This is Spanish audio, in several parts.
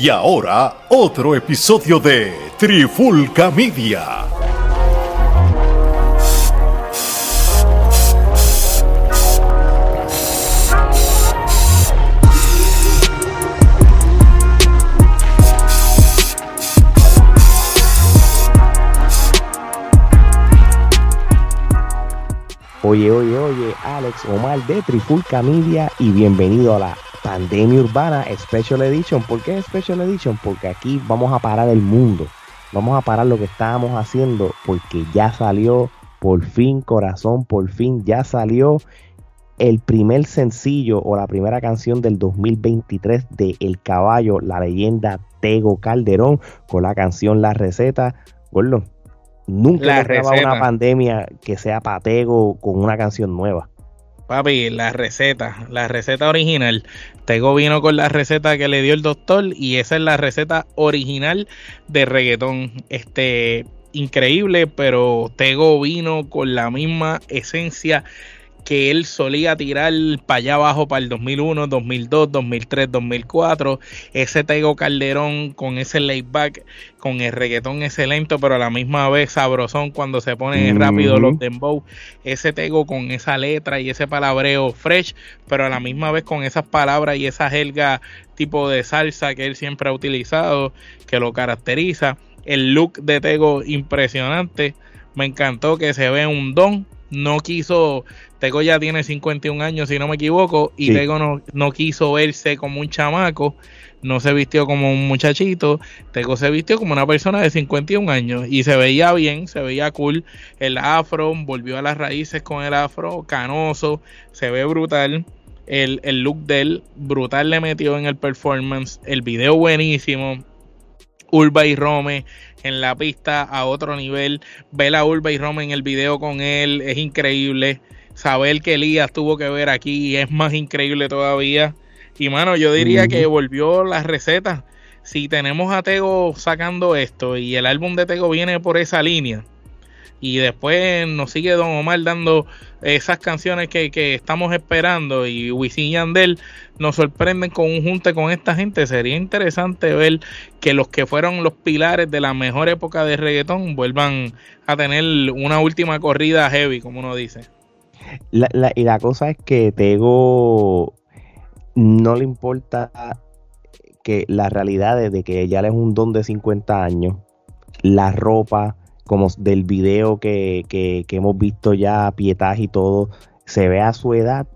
Y ahora, otro episodio de Trifulca Media. Oye, oye, oye, Alex Omar de Trifulca Media y bienvenido a la Pandemia Urbana Special Edition. ¿Por qué Special Edition? Porque aquí vamos a parar el mundo. Vamos a parar lo que estábamos haciendo porque ya salió, por fin, corazón, por fin, ya salió el primer sencillo o la primera canción del 2023 de El Caballo, la leyenda Tego Calderón, con la canción La Receta. Bueno, nunca hemos una pandemia que sea patego con una canción nueva. Papi, la receta, la receta original. Tego vino con la receta que le dio el doctor y esa es la receta original de reggaetón. Este, increíble, pero Tego vino con la misma esencia que él solía tirar para allá abajo para el 2001, 2002, 2003, 2004. Ese Tego Calderón con ese layback, con el reggaetón excelente, pero a la misma vez sabrosón cuando se ponen rápido los dembow. Ese Tego con esa letra y ese palabreo fresh, pero a la misma vez con esas palabras y esa jerga tipo de salsa que él siempre ha utilizado, que lo caracteriza. El look de Tego impresionante. Me encantó que se ve un don no quiso, Tego ya tiene 51 años si no me equivoco, y Tego no, no, quiso verse como un chamaco, no se vistió como un muchachito, Tego se vistió como una persona de 51 años y se veía bien, se veía cool, el afro, volvió a las raíces con el afro, canoso, se ve brutal. El, el look de él, brutal le metió en el performance, el video buenísimo, Urba y Rome en la pista a otro nivel. Ver a Urba y Rome en el video con él es increíble. Saber que Elías tuvo que ver aquí es más increíble todavía. Y mano, yo diría que volvió las recetas. Si tenemos a Tego sacando esto y el álbum de Tego viene por esa línea, y después nos sigue Don Omar dando esas canciones que, estamos esperando y Wisin Yandel nos sorprenden con un junte con esta gente. Sería interesante ver que los que fueron los pilares de la mejor época de reggaetón vuelvan a tener una última corrida heavy, como uno dice. y la cosa es que Tego no le importa que la realidad de que ya le es un don de 50 años, la ropa, como del video que, que, hemos visto ya, pietaje y todo, se ve a su edad,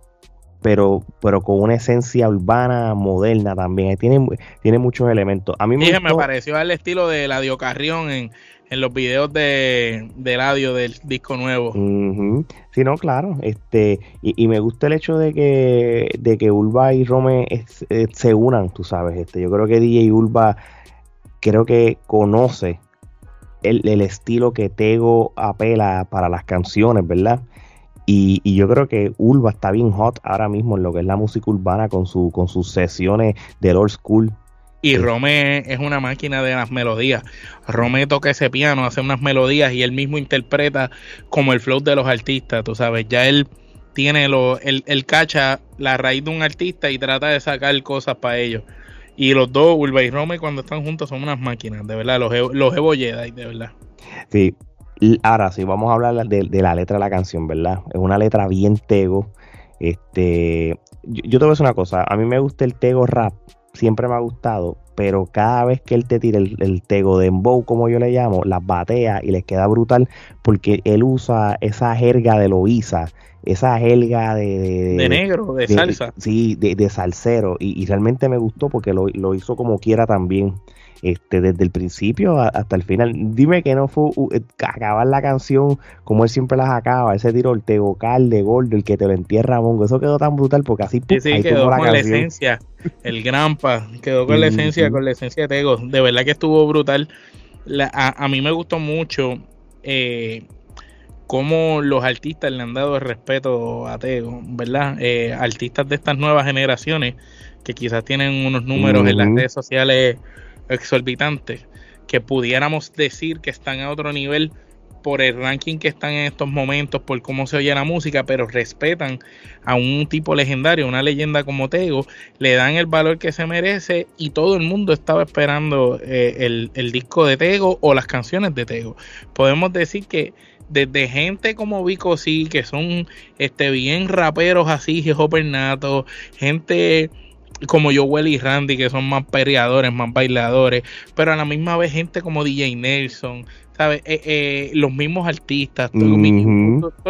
pero, pero con una esencia urbana moderna también. Tiene, tiene muchos elementos. A mí me, me pareció al estilo de Ladio Carrión en, en los videos de, de radio del disco nuevo. Sí, no, claro. Este, y, me gusta el hecho de que, de que Ulva y Rome se unan, tú sabes. Este, yo creo que DJ Ulva creo que conoce el, estilo que Tego apela para las canciones, ¿verdad? Y, yo creo que Ulva está bien hot ahora mismo en lo que es la música urbana con, su, con sus sesiones del old school. Y Rome es una máquina de las melodías. Rome toca ese piano, hace unas melodías y él mismo interpreta como el flow de los artistas, tú sabes. Ya él tiene lo, él, él cacha la raíz de un artista y trata de sacar cosas para ellos. Y los dos, Ulva y Rome, cuando están juntos, son unas máquinas, de verdad, los, los Evo Jedi, de verdad. Sí, ahora sí, vamos a hablar de, la letra de la canción, ¿verdad? Es una letra bien tego. Este, yo, te voy a decir una cosa, a mí me gusta el tego rap, siempre me ha gustado, pero cada vez que él te tira el, el tego de embow, como yo le llamo, las batea y les queda brutal porque él usa esa jerga de Loiza esa helga de, de, negro, de, salsa. Sí, de, salsero. Y, realmente me gustó porque lo, hizo como quiera también. Este, desde el principio hasta el final. Dime que no fue uh, acabar la canción como él siempre las acaba, ese tiro el tegocal de gordo, el que te lo entierra mongo, eso quedó tan brutal porque así sí, sí, quedó con la, esencia, el grampa, quedó con la esencia, con la esencia de Tego, de verdad que estuvo brutal. a, a, mí me gustó mucho eh, cómo los artistas le han dado el respeto a Tego, ¿verdad? Eh, artistas de estas nuevas generaciones que quizás tienen unos números en las redes sociales exorbitantes, que pudiéramos decir que están a otro nivel por el ranking que están en estos momentos, por cómo se oye la música, pero respetan a un tipo legendario, una leyenda como Tego, le dan el valor que se merece y todo el mundo estaba esperando eh, el, el, disco de Tego o las canciones de Tego. Podemos decir que desde gente como Vico sí, que son este, bien raperos así, Hopper Nato, gente como Joel y Randy, que son más perreadores, más bailadores, pero a la misma vez gente como DJ Nelson, ¿sabes? Eh, eh, los mismos artistas, todo,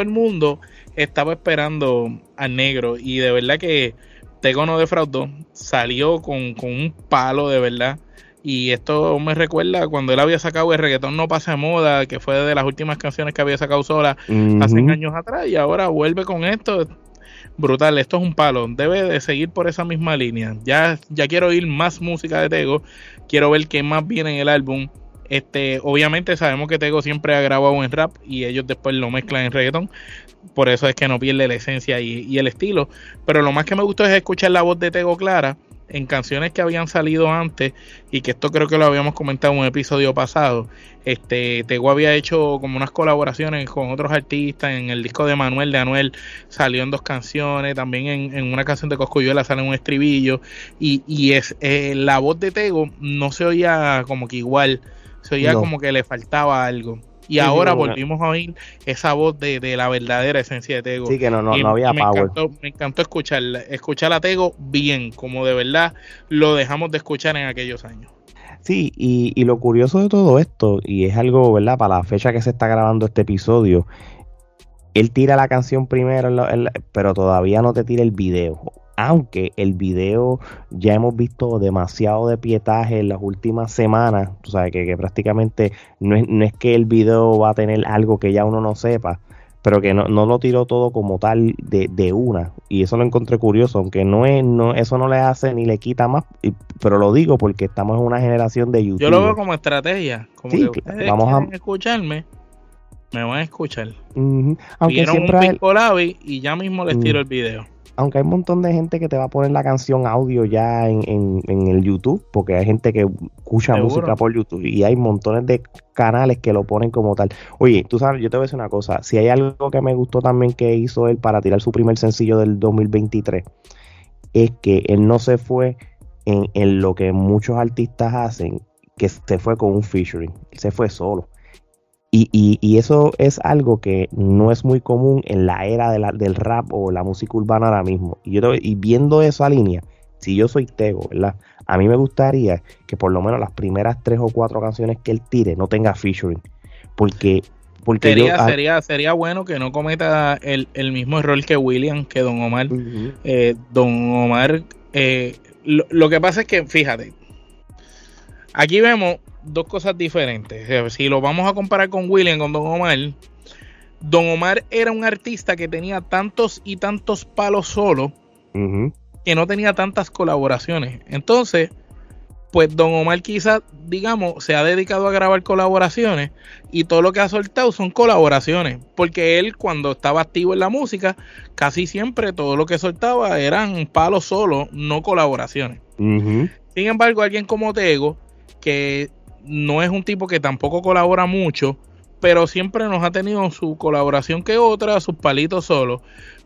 el mundo estaba esperando al negro y de verdad que Tego no defraudó, salió con, con un palo de verdad. Y esto me recuerda cuando él había sacado el reggaetón No pasa de moda, que fue de las últimas canciones que había sacado sola hace años atrás, y ahora vuelve con esto brutal, esto es un palo, debe de seguir por esa misma línea. Ya, ya quiero oír más música de Tego, quiero ver qué más viene en el álbum. Este, obviamente sabemos que Tego siempre ha grabado en rap y ellos después lo mezclan en reggaeton. Por eso es que no pierde la esencia y, y el estilo. Pero lo más que me gustó es escuchar la voz de Tego clara en canciones que habían salido antes y que esto creo que lo habíamos comentado en un episodio pasado. Este Tego había hecho como unas colaboraciones con otros artistas en el disco de Manuel de Anuel salió en dos canciones, también en, una canción de Coscuyuela sale un estribillo y, y es eh, la voz de Tego no se oía como que igual, se oía como que le faltaba algo. Y ahora volvimos a oír esa voz de, la verdadera esencia de Tego. Sí, que no, no, no había me power. Encantó, me encantó escuchar, escuchar a Tego bien, como de verdad lo dejamos de escuchar en aquellos años. Sí, y, y lo curioso de todo esto, y es algo, ¿verdad? Para la fecha que se está grabando este episodio, él tira la canción primero, pero todavía no te tira el video aunque el video ya hemos visto demasiado de pietaje en las últimas semanas, o sea, que, prácticamente no es, que el video va a tener algo que ya uno no sepa, pero que no, lo tiró todo como tal de, una, y eso lo encontré curioso, aunque no es, no, eso no le hace ni le quita más, pero lo digo porque estamos en una generación de YouTube. Yo lo veo como estrategia, como que vamos a escucharme me van a escuchar. Aunque siempre un y ya mismo les tiro el video aunque hay un montón de gente que te va a poner la canción audio ya en, el YouTube, porque hay gente que escucha música por YouTube y hay montones de canales que lo ponen como tal. Oye, tú sabes, yo te voy a decir una cosa, si hay algo que me gustó también que hizo él para tirar su primer sencillo del 2023, es que él no se fue en, en lo que muchos artistas hacen, que se fue con un featuring, se fue solo. Y, y, eso es algo que no es muy común en la era de la, del rap o la música urbana ahora mismo. Y, yo, y viendo esa línea, si yo soy Tego, ¿verdad? A mí me gustaría que por lo menos las primeras tres o cuatro canciones que él tire no tenga featuring. Porque, porque sería, sería, sería bueno que no cometa el, mismo error que William, que Don Omar. Eh, don Omar, eh, lo, lo que pasa es que, fíjate, aquí vemos dos cosas diferentes. Si lo vamos a comparar con William, con Don Omar, Don Omar era un artista que tenía tantos y tantos palos solo que no tenía tantas colaboraciones. Entonces, pues Don Omar quizás, digamos, se ha dedicado a grabar colaboraciones y todo lo que ha soltado son colaboraciones, porque él cuando estaba activo en la música, casi siempre todo lo que soltaba eran palos solo, no colaboraciones. Sin embargo, alguien como Tego, que no es un tipo que tampoco colabora mucho, pero siempre nos ha tenido su colaboración que otra, sus palitos solos.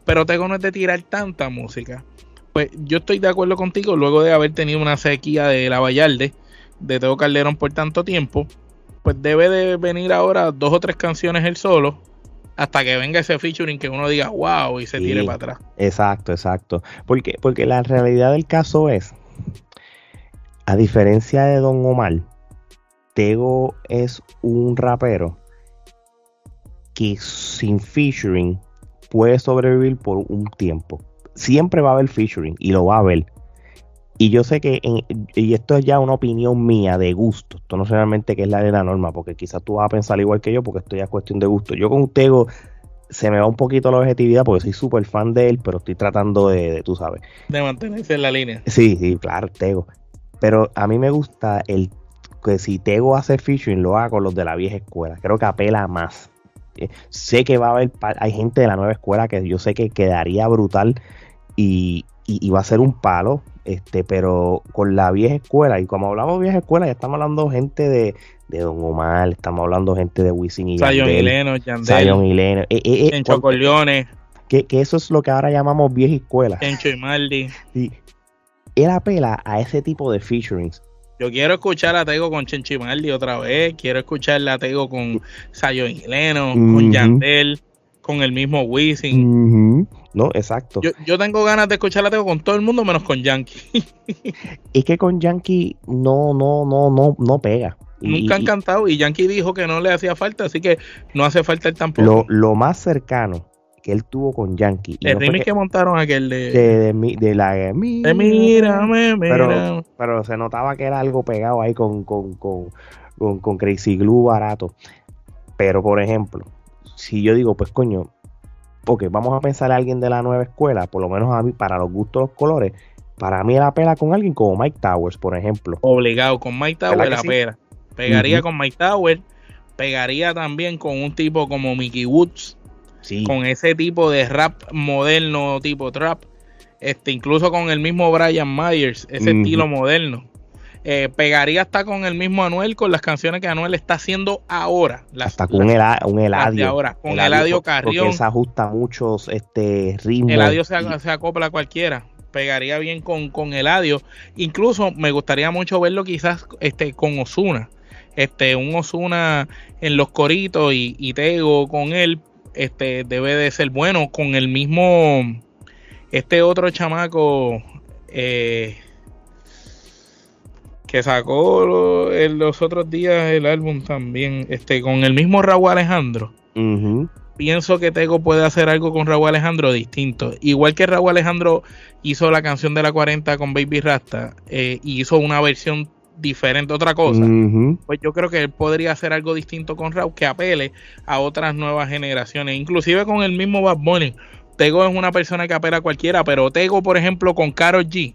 Pero tengo no es de tirar tanta música. Pues yo estoy de acuerdo contigo, luego de haber tenido una sequía de la Vallarde, de Teo Calderón por tanto tiempo, pues debe de venir ahora dos o tres canciones él solo, hasta que venga ese featuring que uno diga wow y se tire para atrás. Exacto, exacto. Porque, porque la realidad del caso es, a diferencia de Don Omar, Tego es un rapero que sin featuring puede sobrevivir por un tiempo. Siempre va a haber featuring y lo va a haber. Y yo sé que, y esto es ya una opinión mía de gusto, esto no es realmente que es la de la norma, porque quizás tú vas a pensar igual que yo, porque esto ya es cuestión de gusto. Yo con Tego se me va un poquito la objetividad porque soy súper fan de él, pero estoy tratando de, de, tú sabes. De mantenerse en la línea. Sí, sí, claro, Tego. Pero a mí me gusta el que si Tego hace featuring lo haga con los de la vieja escuela. Creo que apela más. Eh, sé que va a haber, hay gente de la nueva escuela que yo sé que quedaría brutal y, va a ser un palo. este, pero con la vieja escuela, y como hablamos de vieja escuela, ya estamos hablando gente de, de Don Omar, estamos hablando gente de Wisin y Zion Yandel, y Leno, Yandel, Zion y Leno, eh, eh, eh, cuando- Corleone, que, que eso es lo que ahora llamamos vieja escuela. Chencho y Maldi. Y él apela a ese tipo de featurings. Yo quiero escuchar a Tego con Chencho y Maldi otra vez. Quiero escuchar a Tego con Zion y Leno, Ujú. con Yandel, con el mismo Wisin. No, exacto. Yo, yo tengo ganas de escuchar a Tego con todo el mundo menos con Yankee. es que con Yankee no, no, no, no, no pega. Y- Nunca han y- cantado y Yankee dijo que no le hacía falta, así que no hace falta él tampoco. lo, lo más cercano que él tuvo con Yankee. y el no remix que- que montaron aquel de, de, de, mi- de la de Mírame, pero, se notaba que era algo pegado ahí con, con, con, con, con Crazy Glue barato. Pero, por ejemplo, si yo digo, pues coño, ok, vamos a pensar a alguien de la nueva escuela, por lo menos a mí, para los gustos los colores, para mí la pela con alguien como Mike Towers, por ejemplo. Obligado, con Mike Tower ¿Verdad que la sí? pera. Pegaría con Mike Tower, pegaría también con un tipo como Mickey Woods, Sí, con ese tipo de rap moderno, tipo trap. Este, incluso con el mismo Brian Myers, ese estilo moderno. Eh, pegaría hasta con el mismo Anuel, con las canciones que Anuel está haciendo ahora. Las, hasta con las- Ela- un las Eladio. ahora. Con Eladio Porque Carrión. él se ajusta muchos este, ritmos. Eladio se, y- se acopla a cualquiera. Pegaría bien con, con Eladio. Incluso me gustaría mucho verlo quizás este, con Osuna. Este, un Osuna en los coritos y, y Tego con él. Este debe de ser bueno. Con el mismo. Este otro chamaco. eh, que sacó lo- en los otros días el álbum también. Este, con el mismo Raúl Alejandro pienso que Tego puede hacer algo con Raúl Alejandro distinto. Igual que Raúl Alejandro hizo la canción de la 40 con Baby Rasta eh, y hizo una versión diferente, otra cosa. Pues yo creo que él podría hacer algo distinto con Raúl que apele a otras nuevas generaciones, inclusive con el mismo Bad Bunny. Tego es una persona que apela a cualquiera, pero Tego, por ejemplo, con Karol G,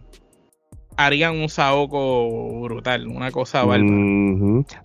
harían un saoco brutal, una cosa bárbara.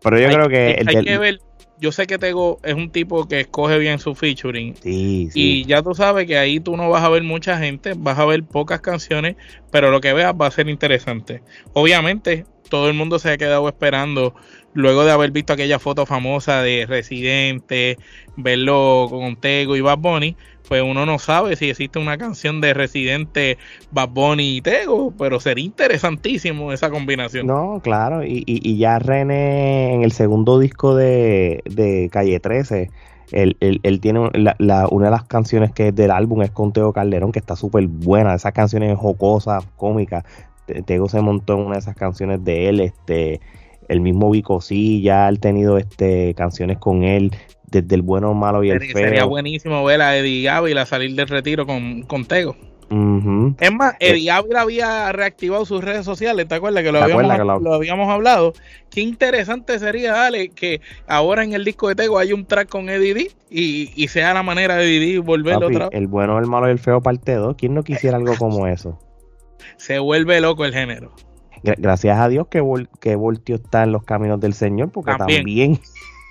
Pero yo Hay- creo que hay, que ver, yo sé que Tego es un tipo que escoge bien su featuring, Sí, sí. y ya tú sabes que ahí tú no vas a ver mucha gente, vas a ver pocas canciones, pero lo que veas va a ser interesante. Obviamente, todo el mundo se ha quedado esperando, luego de haber visto aquella foto famosa de Residente, verlo con Tego y Bad Bunny, pues uno no sabe si existe una canción de Residente, Bad Bunny y Tego, pero sería interesantísimo esa combinación. No, claro, y, y, y ya René en el segundo disco de, de Calle 13, él, él- tiene la, la- una de las canciones que es del álbum es con Teo Calderón, que está súper buena, esas canciones jocosas, cómicas. Te- Tego se montó en una de esas canciones de él, este, el mismo Vico sí, ya ha tenido este, canciones con él, desde el bueno, malo y el Sería, feo. sería buenísimo ver a Eddie Ávila salir del retiro con, con Tego. Es más, Eddie Ávila había reactivado sus redes sociales, ¿te acuerdas que lo, ¿Te habíamos, acuerdas que lo- lo habíamos hablado? Qué interesante sería, Ale, que ahora en el disco de Tego hay un track con Eddie D y, y sea la manera de Eddie D volverlo Papi, otra vez. el bueno, el malo y el feo parte 2. ¿Quién no quisiera algo como eso? Se vuelve loco el género. Gra- Gracias a Dios que, Vol- que Voltio está en los caminos del Señor, porque También. también,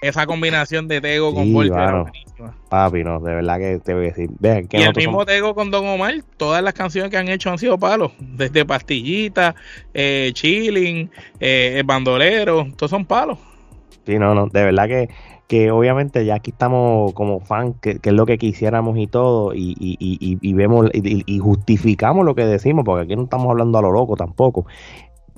Esa combinación de Tego con Sí, Voltio buenísima. papi, no, de verdad que te voy a decir. Que Y el mismo Tego con Don Omar, todas las canciones que han hecho han sido palos. Desde Pastillita, eh, Chilling, eh, El Bandolero, todos son palos. Sí, no, no, de verdad que, que obviamente ya aquí estamos como fan, que, que es lo que quisiéramos y todo, y, y, y, vemos y, justificamos lo que decimos, porque aquí no estamos hablando a lo loco tampoco.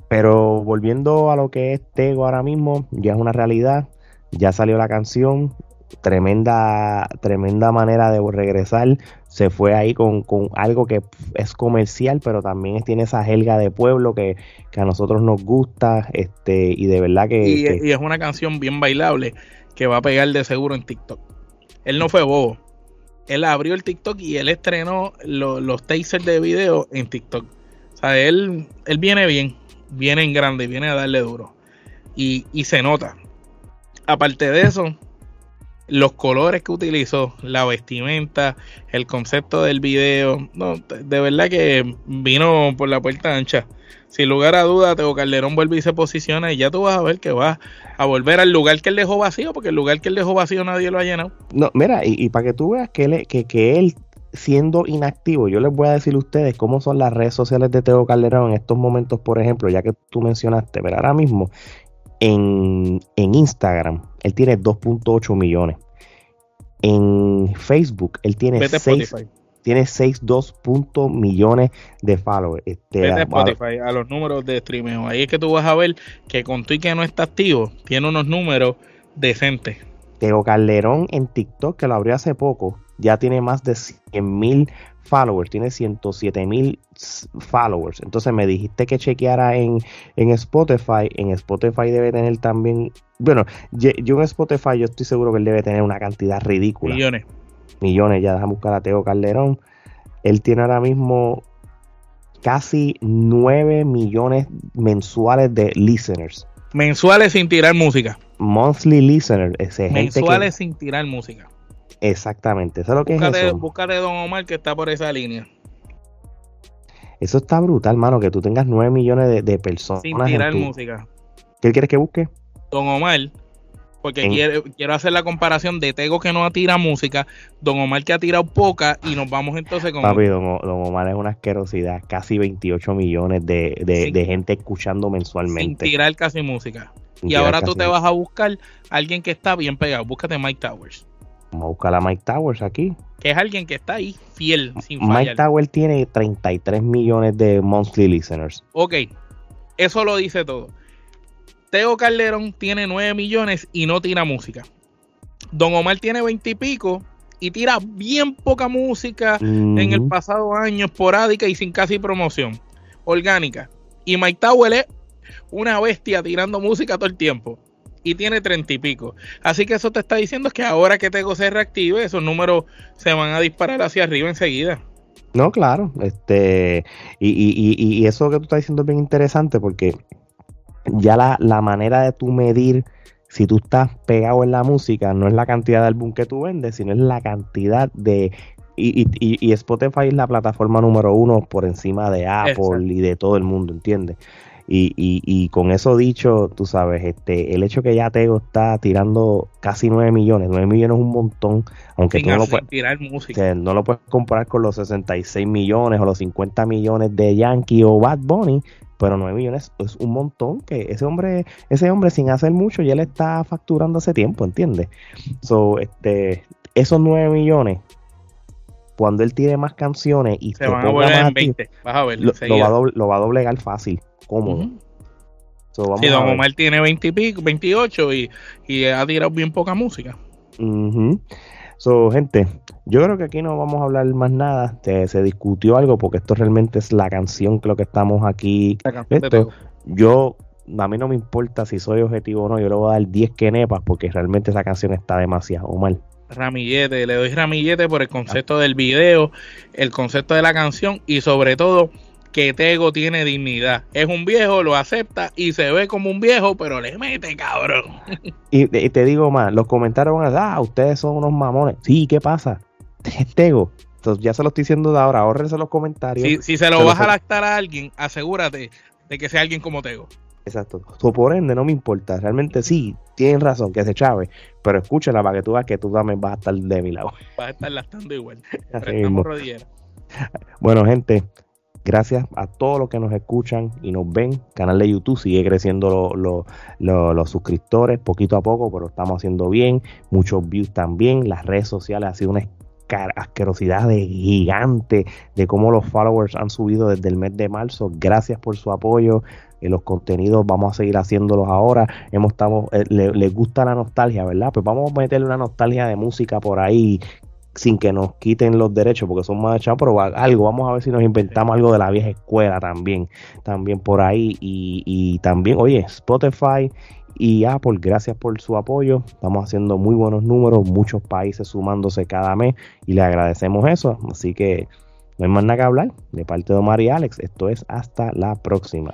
Pero volviendo a lo que es Tego ahora mismo, ya es una realidad, ya salió la canción, tremenda, tremenda manera de regresar, se fue ahí con, con algo que es comercial, pero también tiene esa jelga de pueblo que, que a nosotros nos gusta, este, y de verdad que... y, que- y es una canción bien bailable que va a pegar de seguro en TikTok. Él no fue bobo. Él abrió el TikTok y él estrenó lo- los tasers de video en TikTok. O sea, él, él viene bien, viene en grande, viene a darle duro. Y, y se nota. Aparte de eso, los colores que utilizó, la vestimenta, el concepto del video, no, de verdad que vino por la puerta ancha. Sin lugar a dudas, Teo Calderón vuelve y se posiciona y ya tú vas a ver que va a volver al lugar que él dejó vacío, porque el lugar que él dejó vacío nadie lo ha llenado. No, mira, y, y para que tú veas que él, que, que él siendo inactivo, yo les voy a decir a ustedes cómo son las redes sociales de Teo Calderón en estos momentos, por ejemplo, ya que tú mencionaste, pero ahora mismo en, Instagram él tiene 2.8 millones. En Facebook él tiene 6, tiene 6.2 millones de followers. Este, Vete a Spotify, a los números de streaming. Ahí es que tú vas a ver que con tu que no está activo, tiene unos números decentes. Teo Calderón en TikTok, que lo abrió hace poco, ya tiene más de 100 mil followers, tiene 107 mil followers. Entonces me dijiste que chequeara en, en Spotify. En Spotify debe tener también, bueno, yo en Spotify yo estoy seguro que él debe tener una cantidad ridícula. Millones. Millones, ya déjame buscar a Teo Calderón. Él tiene ahora mismo casi 9 millones mensuales de listeners. Mensuales sin tirar música. Monthly listeners. Ese mensuales sin tirar música. Exactamente, eso es lo que búscate, es eso. Búscate Don Omar que está por esa línea. Eso está brutal, mano, que tú tengas 9 millones de, personas. Sin tirar música. ¿Qué quieres que busque? Don Omar, porque quiero, hacer la comparación de Tego que no tira música, Don Omar que ha tirado poca y nos vamos entonces con... Papi, Don, Omar es una asquerosidad, casi 28 millones de, gente escuchando mensualmente. Sin tirar casi música. y ahora tú te vas a buscar a alguien que está bien pegado, búscate Mike Towers. Vamos a buscar a Mike Towers aquí. Que es alguien que está ahí fiel, sin Mike Towers tiene 33 millones de monthly listeners. Ok, eso lo dice todo. Teo Calderón tiene 9 millones y no tira música. Don Omar tiene 20 y pico y tira bien poca música en el pasado año, esporádica y sin casi promoción, orgánica. Y Mike Tower es una bestia tirando música todo el tiempo y tiene treinta y pico. Así que eso te está diciendo que ahora que Tego se reactive, esos números se van a disparar hacia arriba enseguida. No, claro, este, y, y, y, y eso que tú estás diciendo es bien interesante porque ya la, la manera de tú medir si tú estás pegado en la música no es la cantidad de álbum que tú vendes, sino es la cantidad de y, y, y, Spotify es la plataforma número uno por encima de Apple y de todo el mundo, ¿entiendes? Y, y, y, con eso dicho, tú sabes, este, el hecho que ya Tego está tirando casi 9 millones, 9 millones es un montón, aunque tú no lo, puedes, tirar música. no lo puedes comparar con los 66 millones o los 50 millones de Yankee o Bad Bunny, pero 9 millones es un montón que ese hombre, ese hombre sin hacer mucho ya le está facturando hace tiempo, ¿entiendes? So, este, esos 9 millones cuando él tire más canciones y se van a volver en 20, vas a ver, lo, va a doblegar fácil cómodo. si Don Omar tiene 20 y pico, 28 y, y ha tirado bien poca música. So, gente, yo creo que aquí no vamos a hablar más nada. Se, discutió algo porque esto realmente es la canción que lo que estamos aquí. yo, a mí no me importa si soy objetivo o no, yo le voy a dar 10 quenepas porque realmente esa canción está demasiado mal. Ramillete, le doy ramillete por el concepto del video, el concepto de la canción y sobre todo que Tego tiene dignidad. Es un viejo, lo acepta y se ve como un viejo, pero le mete, cabrón. Y, te digo más, los comentarios van a decir, ah, ustedes son unos mamones. Sí, ¿qué pasa? Tego. Entonces ya se lo estoy diciendo de ahora, ahórrense los comentarios. Si, se lo vas a lactar a alguien, asegúrate de que sea alguien como Tego. Exacto. So, por ende, no me importa. Realmente sí, tienen razón, que se chave. Pero escúchala para que tú veas que tú también vas a estar de mi lado. Vas a estar lastando igual. Bueno, gente, Gracias a todos los que nos escuchan y nos ven. canal de YouTube sigue creciendo los suscriptores poquito a poco, pero estamos haciendo bien. Muchos views también. Las redes sociales ha sido una asquerosidad de gigante de cómo los followers han subido desde el mes de marzo. Gracias por su apoyo. En los contenidos vamos a seguir haciéndolos ahora. Hemos eh, les gusta la nostalgia, ¿verdad? Pues vamos a meterle una nostalgia de música por ahí sin que nos quiten los derechos porque son más pero algo, vamos a ver si nos inventamos algo de la vieja escuela también, también por ahí y, y también, oye, Spotify y Apple, gracias por su apoyo, estamos haciendo muy buenos números, muchos países sumándose cada mes y le agradecemos eso, así que no hay más nada que hablar, de parte de Omar y Alex, esto es hasta la próxima.